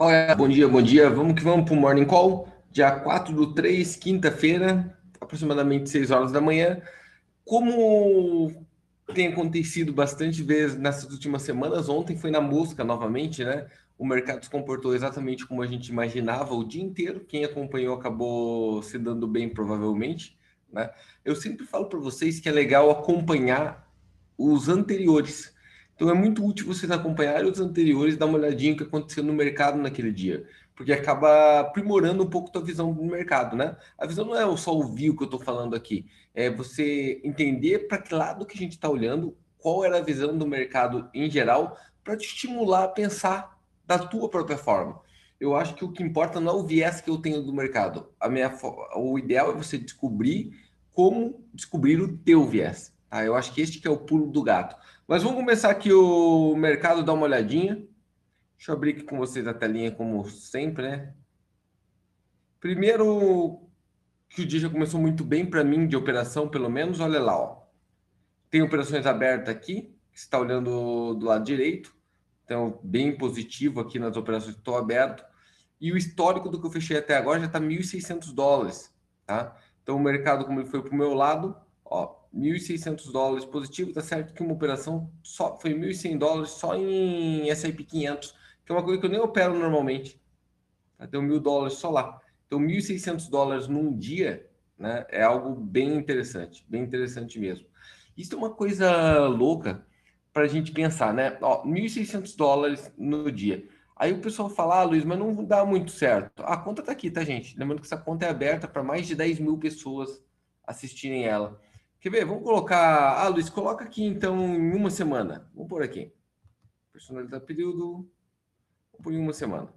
Fala, bom dia, bom dia. Vamos que vamos para o Morning Call, dia 4 do 3, quinta-feira, aproximadamente 6 horas da manhã. Como tem acontecido bastante vezes nessas últimas semanas, ontem foi na mosca novamente, né? O mercado se comportou exatamente como a gente imaginava o dia inteiro. Quem acompanhou acabou se dando bem, provavelmente. Né? Eu sempre falo para vocês que é legal acompanhar os anteriores então é muito útil vocês acompanharem os anteriores, dar uma olhadinha no que aconteceu no mercado naquele dia, porque acaba aprimorando um pouco a visão do mercado, né? A visão não é só ouvir o que eu estou falando aqui, é você entender para que lado que a gente está olhando, qual era a visão do mercado em geral, para te estimular a pensar da tua própria forma. Eu acho que o que importa não é o viés que eu tenho do mercado. A minha, o ideal é você descobrir como descobrir o teu viés. Tá? Eu acho que este que é o pulo do gato. Mas vamos começar aqui o mercado, dar uma olhadinha. Deixa eu abrir aqui com vocês a telinha, como sempre, né? Primeiro, que o dia já começou muito bem para mim de operação, pelo menos. Olha lá, ó. Tem operações abertas aqui, que está olhando do lado direito. Então, bem positivo aqui nas operações que estou aberto. E o histórico do que eu fechei até agora já está 1.600 dólares, tá? Então, o mercado, como ele foi para o meu lado, ó, 1.600 dólares positivo, tá certo que uma operação só foi 1.100 dólares só em S&P 500, que é uma coisa que eu nem opero normalmente. Tá? Deu mil dólares só lá. Então, 1.600 dólares num dia, né, é algo bem interessante, bem interessante mesmo. Isso é uma coisa louca para a gente pensar, né? Ó, 1.600 dólares no dia. Aí o pessoal fala, ah, Luiz, mas não dá muito certo. A conta tá aqui, tá, gente? Lembrando que essa conta é aberta para mais de 10 mil pessoas assistirem ela. Quer ver? Vamos colocar. Ah, Luiz, coloca aqui então em uma semana. Vamos por aqui. Personalidade período. Vamos por em uma semana.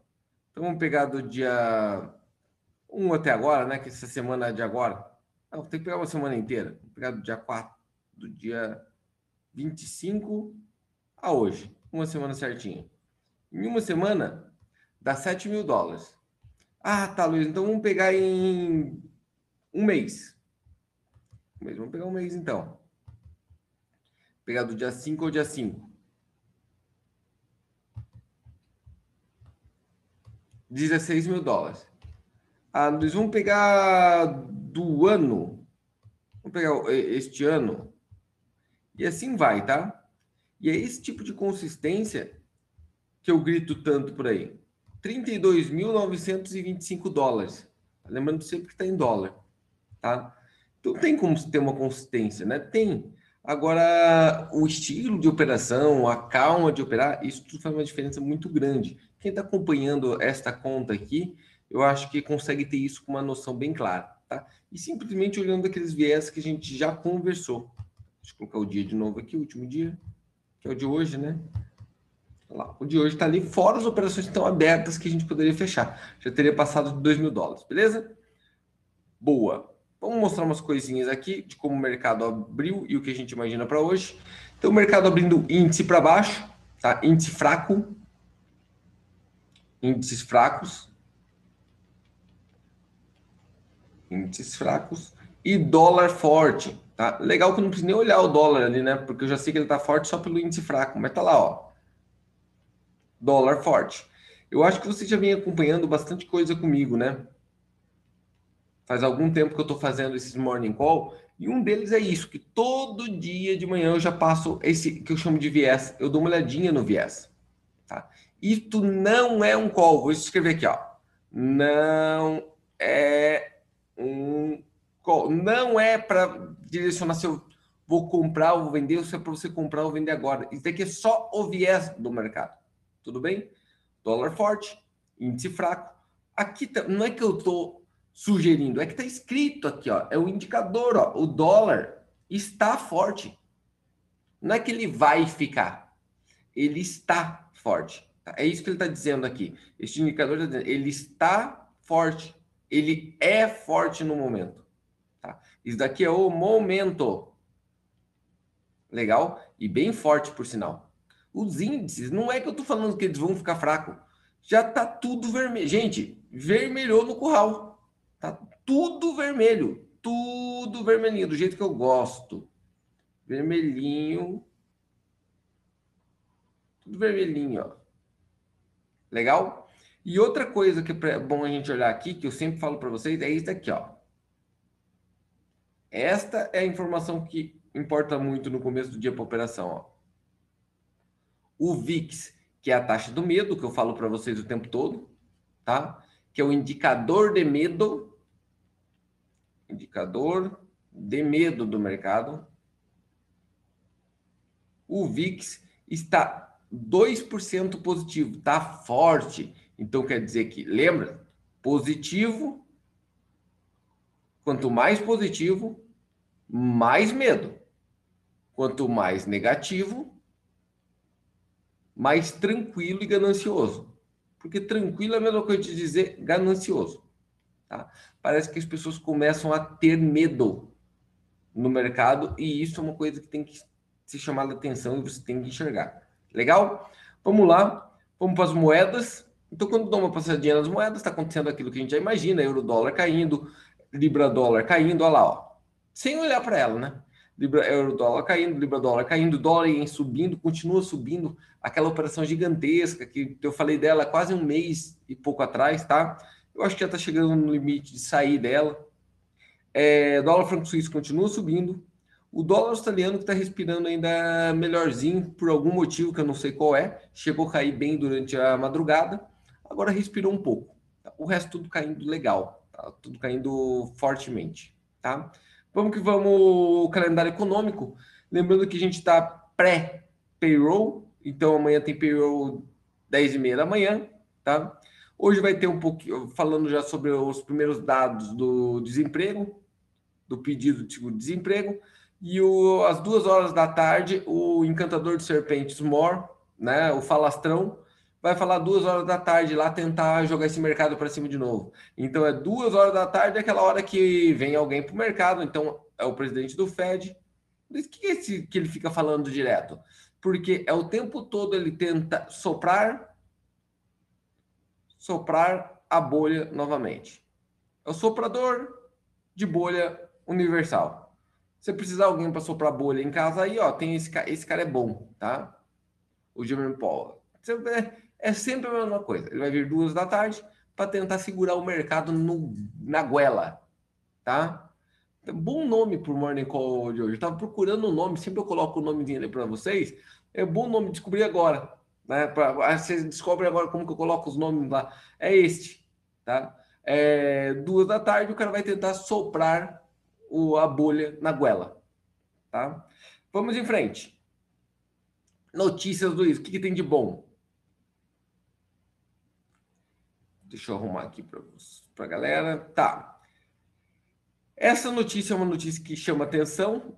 Então vamos pegar do dia 1 até agora, né? Que essa semana é de agora. Não, tem que pegar uma semana inteira. Vou pegar do dia 4, do dia 25 a hoje. Uma semana certinha. Em uma semana, dá 7 mil dólares. Ah, tá, Luiz. Então vamos pegar em um mês mês. Vamos pegar um mês então. Vou pegar do dia 5 ao dia 5. 16 mil dólares. Ah, nós vamos pegar do ano. Vamos pegar este ano. E assim vai, tá? E é esse tipo de consistência que eu grito tanto por aí. 32.925 dólares. Lembrando sempre que está em dólar, tá? Então tem como ter uma consistência, né? Tem. Agora, o estilo de operação, a calma de operar, isso tudo faz uma diferença muito grande. Quem está acompanhando esta conta aqui, eu acho que consegue ter isso com uma noção bem clara, tá? E simplesmente olhando aqueles viés que a gente já conversou. Deixa eu colocar o dia de novo aqui, o último dia, que é o de hoje, né? Lá, o de hoje está ali, fora as operações que estão abertas que a gente poderia fechar. Já teria passado de 2 mil dólares, beleza? Boa. Vamos mostrar umas coisinhas aqui de como o mercado abriu e o que a gente imagina para hoje. Então, o mercado abrindo índice para baixo, tá? Índice fraco. Índices fracos. Índices fracos. E dólar forte, tá? Legal que eu não preciso nem olhar o dólar ali, né? Porque eu já sei que ele tá forte só pelo índice fraco, mas tá lá, ó. Dólar forte. Eu acho que você já vem acompanhando bastante coisa comigo, né? Faz algum tempo que eu estou fazendo esses morning call, e um deles é isso, que todo dia de manhã eu já passo esse que eu chamo de viés, eu dou uma olhadinha no viés. Tá? Isto não é um call, vou escrever aqui, ó. Não é um call. Não é para direcionar se eu vou comprar ou vender, ou se é para você comprar ou vender agora. Isso daqui é só o viés do mercado. Tudo bem? Dólar forte, índice fraco. Aqui não é que eu estou sugerindo? É que está escrito aqui, ó, é o indicador, ó, o dólar está forte. Não é que ele vai ficar, ele está forte. Tá? É isso que ele está dizendo aqui. Este indicador está dizendo, ele está forte, ele é forte no momento. Tá? Isso daqui é o momento. Legal? E bem forte, por sinal. Os índices, não é que eu estou falando que eles vão ficar fracos. Já está tudo vermelho. Gente, vermelhou no curral. Tá tudo vermelho, tudo vermelhinho, do jeito que eu gosto. Vermelhinho. Tudo vermelhinho, ó. Legal? E outra coisa que é bom a gente olhar aqui, que eu sempre falo para vocês, é isso aqui, ó. Esta é a informação que importa muito no começo do dia para operação, ó. O VIX, que é a taxa do medo, que eu falo para vocês o tempo todo, tá? Que é o indicador de medo, indicador de medo do mercado. O VIX está 2% positivo, tá forte. Então quer dizer que, lembra? Positivo, quanto mais positivo, mais medo. Quanto mais negativo, mais tranquilo e ganancioso. Porque tranquilo é a mesma coisa de dizer ganancioso. Tá? Parece que as pessoas começam a ter medo no mercado e isso é uma coisa que tem que se chamar a atenção e você tem que enxergar. Legal? Vamos lá, vamos para as moedas. Então, quando dá uma passadinha nas moedas, está acontecendo aquilo que a gente já imagina: euro-dólar caindo, libra-dólar caindo, olha lá, ó. sem olhar para ela, né? Libra, euro-dólar caindo, libra-dólar caindo, dólar em subindo, continua subindo. Aquela operação gigantesca que eu falei dela quase um mês e pouco atrás, tá? Eu acho que já está chegando no limite de sair dela. É, dólar franco suíço continua subindo. O dólar australiano que está respirando ainda melhorzinho, por algum motivo que eu não sei qual é, chegou a cair bem durante a madrugada, agora respirou um pouco. O resto tudo caindo legal, tá? tudo caindo fortemente. Tá? Vamos que vamos o calendário econômico. Lembrando que a gente está pré-payroll, então amanhã tem payroll 10 e meia da manhã, tá? Hoje vai ter um pouquinho, falando já sobre os primeiros dados do desemprego, do pedido de seguro-desemprego, e o, às duas horas da tarde, o encantador de serpentes More, né, o falastrão, vai falar duas horas da tarde lá tentar jogar esse mercado para cima de novo. Então é duas horas da tarde, é aquela hora que vem alguém para o mercado, então é o presidente do Fed. Por que, esse, que ele fica falando direto? Porque é o tempo todo ele tenta soprar, soprar a bolha novamente. É o soprador de bolha universal. Se você precisar de alguém para soprar bolha em casa aí, ó, tem esse cara, esse cara é bom, tá? O Jeremy Paul. É sempre a mesma coisa. Ele vai vir duas da tarde para tentar segurar o mercado no, na goela, tá? Bom nome para o Morning Call de hoje. Eu estava procurando o um nome, sempre eu coloco o nomezinho ali para vocês. É bom nome descobrir agora, né? Pra, vocês descobrem agora como que eu coloco os nomes lá. É este, tá? É, duas da tarde o cara vai tentar soprar o, a bolha na goela. Tá? Vamos em frente. Notícias, Luiz. O que, que tem de bom? Deixa eu arrumar aqui para a galera. Tá. Essa notícia é uma notícia que chama atenção.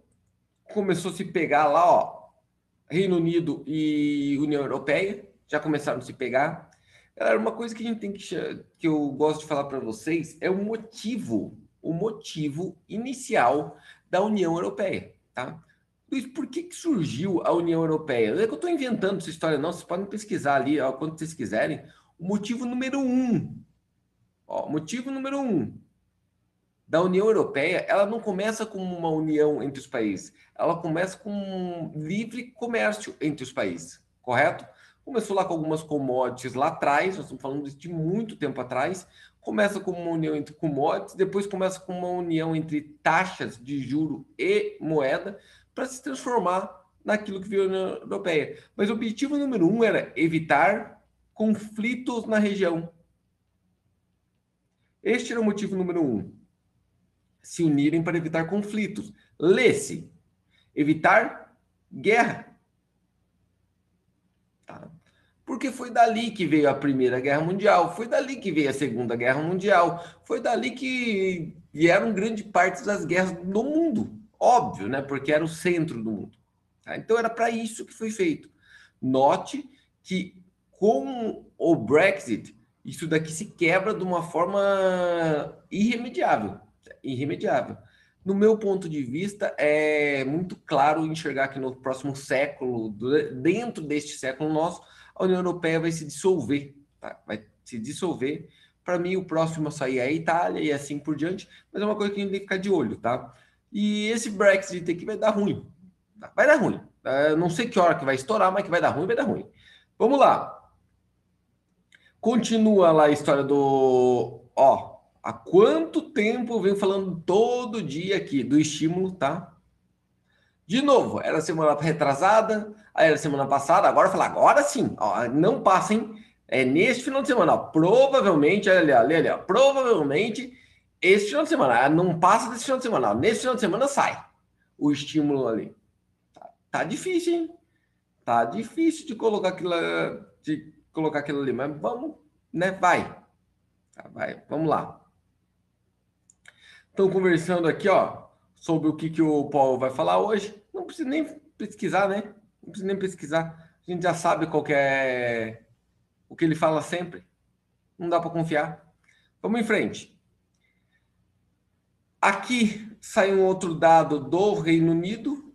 Começou a se pegar lá, ó. Reino Unido e União Europeia já começaram a se pegar. Galera, uma coisa que a gente tem que que eu gosto de falar para vocês é o motivo o motivo inicial da União Europeia, tá? Luiz, por que, que surgiu a União Europeia? Não é que eu estou inventando essa história, não. Vocês podem pesquisar ali, ó, quando vocês quiserem. O motivo número um, ó, motivo número um da União Europeia, ela não começa com uma união entre os países, ela começa com um livre comércio entre os países, correto? Começou lá com algumas commodities lá atrás, nós estamos falando de muito tempo atrás, começa com uma união entre commodities, depois começa com uma união entre taxas de juro e moeda, para se transformar naquilo que veio na União Europeia. Mas o objetivo número um era evitar conflitos na região. Este era o motivo número um. Se unirem para evitar conflitos. Lê-se. Evitar guerra. Tá? porque foi dali que veio a Primeira Guerra Mundial, foi dali que veio a Segunda Guerra Mundial, foi dali que vieram grande parte das guerras do mundo, óbvio, né? Porque era o centro do mundo. Tá? Então era para isso que foi feito. Note que com o Brexit, isso daqui se quebra de uma forma irremediável, irremediável. No meu ponto de vista, é muito claro enxergar que no próximo século, dentro deste século nosso, a União Europeia vai se dissolver, tá? vai se dissolver. Para mim, o próximo a sair é a Itália e assim por diante, mas é uma coisa que a gente tem que ficar de olho, tá? E esse Brexit aqui vai dar ruim. Tá? Vai dar ruim. Tá? não sei que hora que vai estourar, mas que vai dar ruim, vai dar ruim. Vamos lá. Continua lá a história do. Ó, há quanto tempo eu venho falando todo dia aqui do estímulo, tá? De novo, era semana retrasada, aí era semana passada, agora falar, agora sim, ó, não passem, é neste final de semana, ó, provavelmente, olha ali, olha ali, ó, provavelmente, este final de semana, ah, não passa desse final de semana, ó, nesse final de semana sai o estímulo ali. Tá, tá difícil, hein? Tá difícil de colocar aquilo, de colocar aquilo ali, mas vamos, né? Vai. Tá, vai, vamos lá. Estão conversando aqui, ó, sobre o que, que o Paulo vai falar hoje. Não precisa nem pesquisar, né? Não precisa nem pesquisar. A gente já sabe qual é o que ele fala sempre. Não dá para confiar. Vamos em frente. Aqui sai um outro dado do Reino Unido,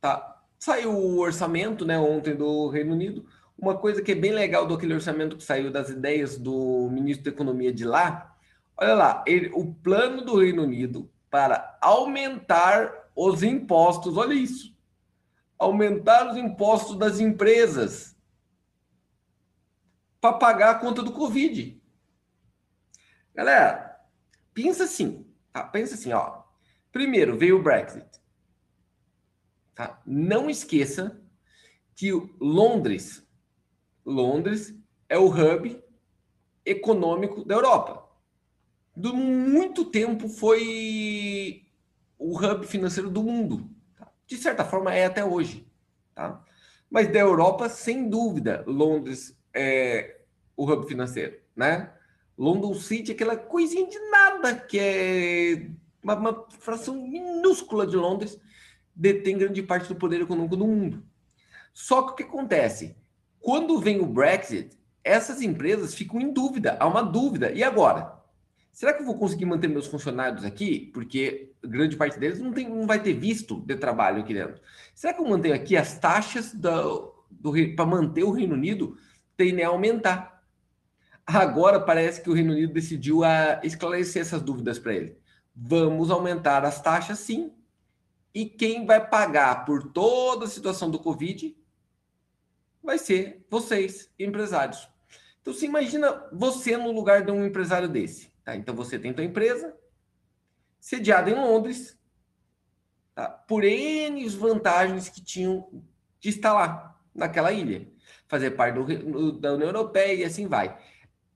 tá? Saiu o orçamento, né, ontem do Reino Unido. Uma coisa que é bem legal do aquele orçamento que saiu das ideias do ministro da Economia de lá, olha lá, ele, o plano do Reino Unido para aumentar os impostos, olha isso, aumentar os impostos das empresas para pagar a conta do Covid. Galera, pensa assim, tá? Pensa assim, ó. Primeiro veio o Brexit. Tá? Não esqueça que Londres, Londres é o hub econômico da Europa. Do muito tempo foi o hub financeiro do mundo. Tá? De certa forma é até hoje, tá? Mas da Europa, sem dúvida, Londres é o hub financeiro, né? London City, aquela coisinha de nada que é uma, uma fração minúscula de Londres detém grande parte do poder econômico do mundo. Só que o que acontece? Quando vem o Brexit, essas empresas ficam em dúvida, há uma dúvida. E agora? Será que eu vou conseguir manter meus funcionários aqui? Porque grande parte deles não, tem, não vai ter visto de trabalho aqui dentro. Será que eu mantenho aqui as taxas do, para manter o Reino Unido tendem a aumentar? Agora parece que o Reino Unido decidiu a esclarecer essas dúvidas para ele. Vamos aumentar as taxas, sim, e quem vai pagar por toda a situação do Covid vai ser vocês, empresários. Então, se imagina você no lugar de um empresário desse. Tá? Então, você tem sua empresa sediada em Londres, tá? por N vantagens que tinham de estar lá, naquela ilha. Fazer parte do, da União Europeia e assim vai.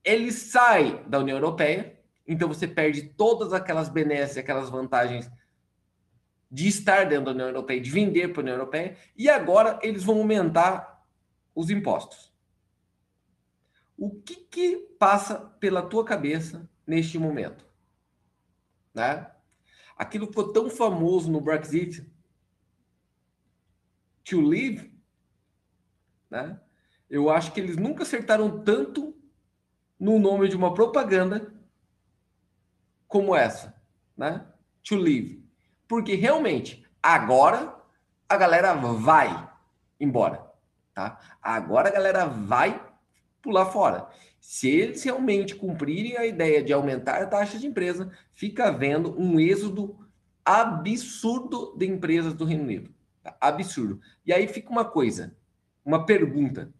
Ele sai da União Europeia, então você perde todas aquelas benesses, aquelas vantagens de estar dentro da União Europeia, de vender para a União Europeia, e agora eles vão aumentar os impostos. O que, que passa pela tua cabeça neste momento? Né? Aquilo que ficou tão famoso no Brexit, to live, né? eu acho que eles nunca acertaram tanto no nome de uma propaganda como essa, né? To live. Porque realmente, agora a galera vai embora, tá? Agora a galera vai pular fora. Se eles realmente cumprirem a ideia de aumentar a taxa de empresa, fica havendo um êxodo absurdo de empresas do Reino Unido. Tá? Absurdo. E aí fica uma coisa, uma pergunta.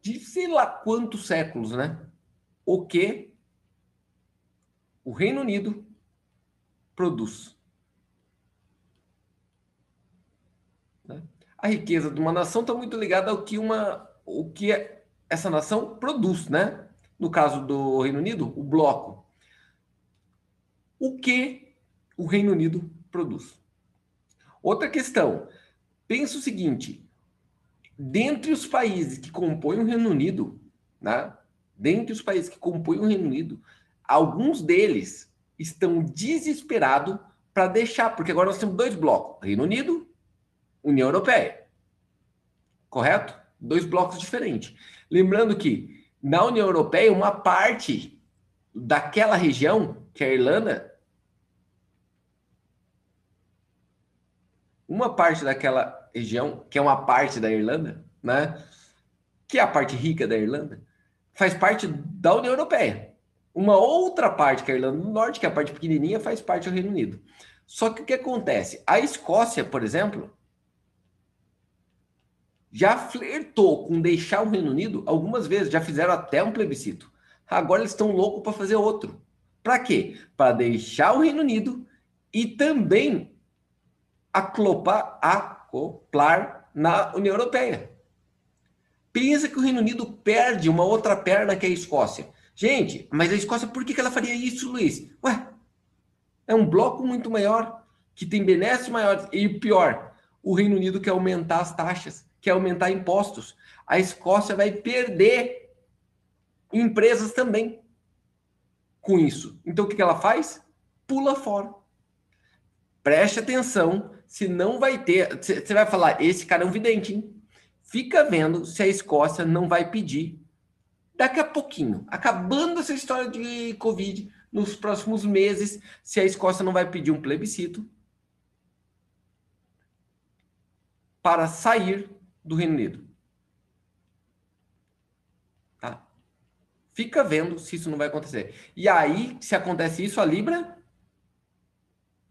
De sei lá quantos séculos, né? O que o Reino Unido produz? a riqueza de uma nação está muito ligada ao que uma o que é, essa nação produz, né? No caso do Reino Unido, o bloco. O que o Reino Unido produz? Outra questão. Pensa o seguinte: dentre os países que compõem o Reino Unido, né? Dentre os países que compõem o Reino Unido, alguns deles estão desesperados para deixar, porque agora nós temos dois blocos: Reino Unido União Europeia. Correto? Dois blocos diferentes. Lembrando que na União Europeia, uma parte daquela região, que é a Irlanda, uma parte daquela região, que é uma parte da Irlanda, né? Que é a parte rica da Irlanda, faz parte da União Europeia. Uma outra parte, que é a Irlanda do Norte, que é a parte pequenininha, faz parte do Reino Unido. Só que o que acontece? A Escócia, por exemplo, já flertou com deixar o Reino Unido algumas vezes, já fizeram até um plebiscito. Agora eles estão loucos para fazer outro. Para quê? Para deixar o Reino Unido e também aclopar, acoplar na União Europeia. Pensa que o Reino Unido perde uma outra perna que é a Escócia. Gente, mas a Escócia, por que ela faria isso, Luiz? Ué, é um bloco muito maior, que tem benesses maiores. E pior, o Reino Unido quer aumentar as taxas, quer aumentar impostos. A Escócia vai perder empresas também com isso. Então o que ela faz? Pula fora. Preste atenção, se não vai ter. Você vai falar, esse cara é um vidente, hein? Fica vendo se a Escócia não vai pedir daqui a pouquinho, acabando essa história de Covid, nos próximos meses, se a Escócia não vai pedir um plebiscito para sair do Reino Unido. Tá? Fica vendo se isso não vai acontecer. E aí, se acontece isso, a Libra,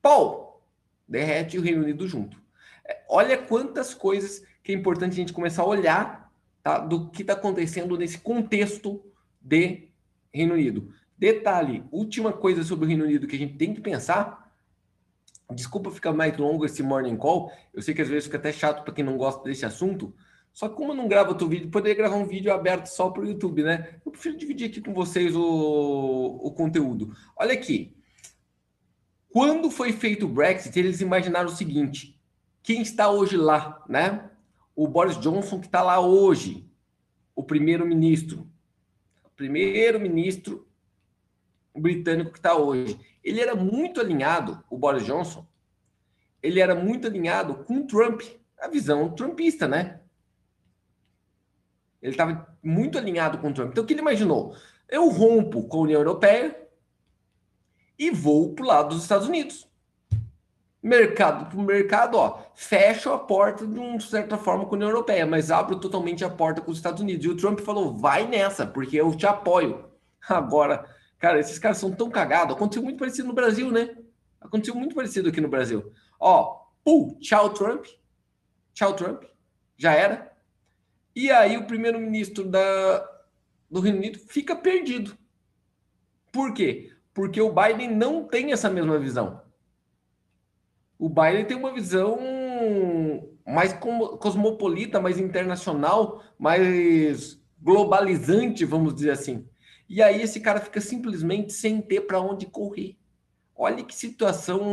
pau, derrete o Reino Unido junto. É, olha quantas coisas que é importante a gente começar a olhar tá, do que está acontecendo nesse contexto de Reino Unido. Detalhe, última coisa sobre o Reino Unido que a gente tem que pensar Desculpa ficar mais longo esse morning call. Eu sei que às vezes fica até chato para quem não gosta desse assunto. Só que como eu não gravo outro vídeo, poderia gravar um vídeo aberto só para o YouTube, né? Eu prefiro dividir aqui com vocês o, o conteúdo. Olha aqui. Quando foi feito o Brexit, eles imaginaram o seguinte: quem está hoje lá, né? O Boris Johnson que está lá hoje, o primeiro-ministro. Primeiro-ministro britânico que está hoje ele era muito alinhado, o Boris Johnson, ele era muito alinhado com o Trump, a visão trumpista, né? Ele estava muito alinhado com o Trump. Então, o que ele imaginou? Eu rompo com a União Europeia e vou para o lado dos Estados Unidos. Mercado para o mercado, ó, fecho a porta de uma certa forma com a União Europeia, mas abro totalmente a porta com os Estados Unidos. E o Trump falou: vai nessa, porque eu te apoio. Agora, Cara, esses caras são tão cagados. Aconteceu muito parecido no Brasil, né? Aconteceu muito parecido aqui no Brasil. Ó, pum, tchau Trump. Tchau Trump. Já era. E aí o primeiro-ministro da, do Reino Unido fica perdido. Por quê? Porque o Biden não tem essa mesma visão. O Biden tem uma visão mais cosmopolita, mais internacional, mais globalizante, vamos dizer assim. E aí esse cara fica simplesmente sem ter para onde correr. Olha que situação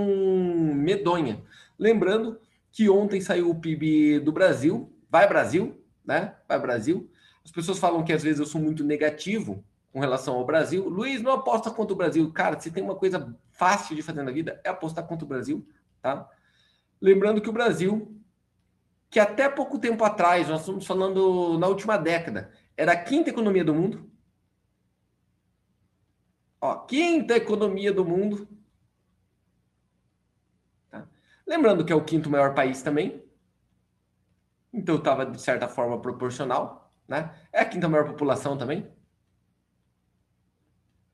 medonha. Lembrando que ontem saiu o PIB do Brasil, vai Brasil, né? Vai Brasil. As pessoas falam que às vezes eu sou muito negativo com relação ao Brasil. Luiz, não aposta contra o Brasil. Cara, se tem uma coisa fácil de fazer na vida, é apostar contra o Brasil, tá? Lembrando que o Brasil, que até pouco tempo atrás, nós estamos falando na última década, era a quinta economia do mundo, Ó, quinta economia do mundo. Tá? Lembrando que é o quinto maior país também. Então estava, de certa forma, proporcional. Né? É a quinta maior população também.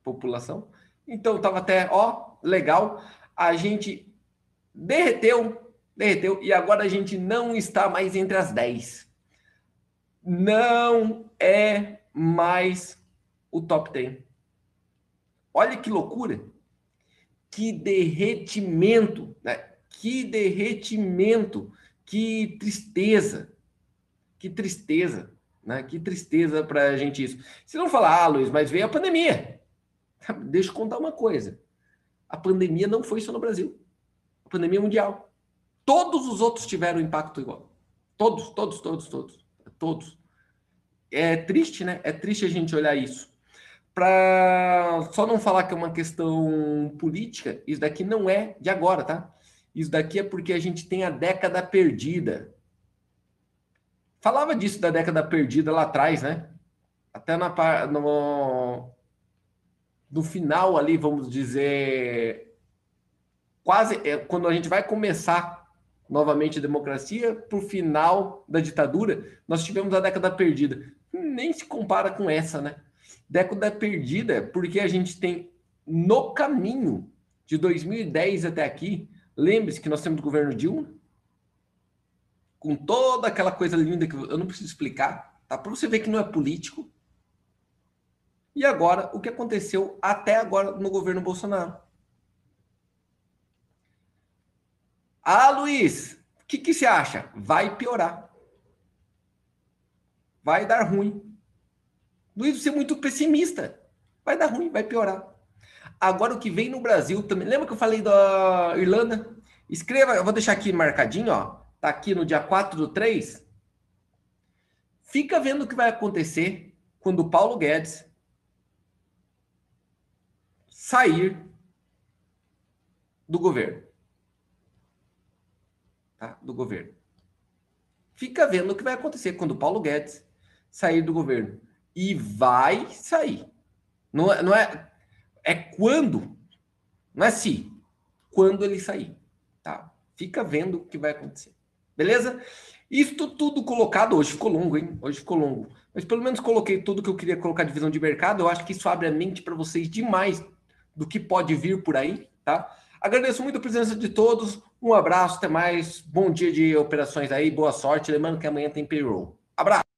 População. Então estava até, ó, legal. A gente derreteu, derreteu, e agora a gente não está mais entre as 10. Não é mais o top 10. Olha que loucura. Que derretimento, né? Que derretimento, que tristeza. Que tristeza, né? Que tristeza para a gente isso. Se não falar, ah, Luiz, mas veio a pandemia. Deixa eu contar uma coisa. A pandemia não foi só no Brasil. A pandemia mundial. Todos os outros tiveram impacto igual. Todos, todos, todos, todos. Todos. É triste, né? É triste a gente olhar isso para só não falar que é uma questão política, isso daqui não é de agora, tá? Isso daqui é porque a gente tem a década perdida. Falava disso da década perdida lá atrás, né? Até na, no, no final ali, vamos dizer, quase é, quando a gente vai começar novamente a democracia, para o final da ditadura, nós tivemos a década perdida. Nem se compara com essa, né? Década perdida, porque a gente tem no caminho de 2010 até aqui, lembre-se que nós temos o governo Dilma, com toda aquela coisa linda que eu não preciso explicar, tá? Para você ver que não é político. E agora, o que aconteceu até agora no governo Bolsonaro? Ah, Luiz, o que, que você acha? Vai piorar. Vai dar ruim. Luiz, você é muito pessimista. Vai dar ruim, vai piorar. Agora o que vem no Brasil também. Lembra que eu falei da Irlanda? Escreva, eu vou deixar aqui marcadinho, ó. Tá aqui no dia 4 do 3. Fica vendo o que vai acontecer quando o Paulo Guedes sair do governo. Tá? Do governo. Fica vendo o que vai acontecer quando o Paulo Guedes sair do governo. E vai sair. Não é, não é, é quando, não é se, quando ele sair, tá? Fica vendo o que vai acontecer. Beleza? Isto tudo colocado, hoje ficou longo, hein? Hoje ficou longo. Mas pelo menos coloquei tudo que eu queria colocar de visão de mercado. Eu acho que isso abre a mente para vocês demais do que pode vir por aí, tá? Agradeço muito a presença de todos. Um abraço, até mais. Bom dia de operações aí, boa sorte. Lembrando que amanhã tem payroll. Abraço!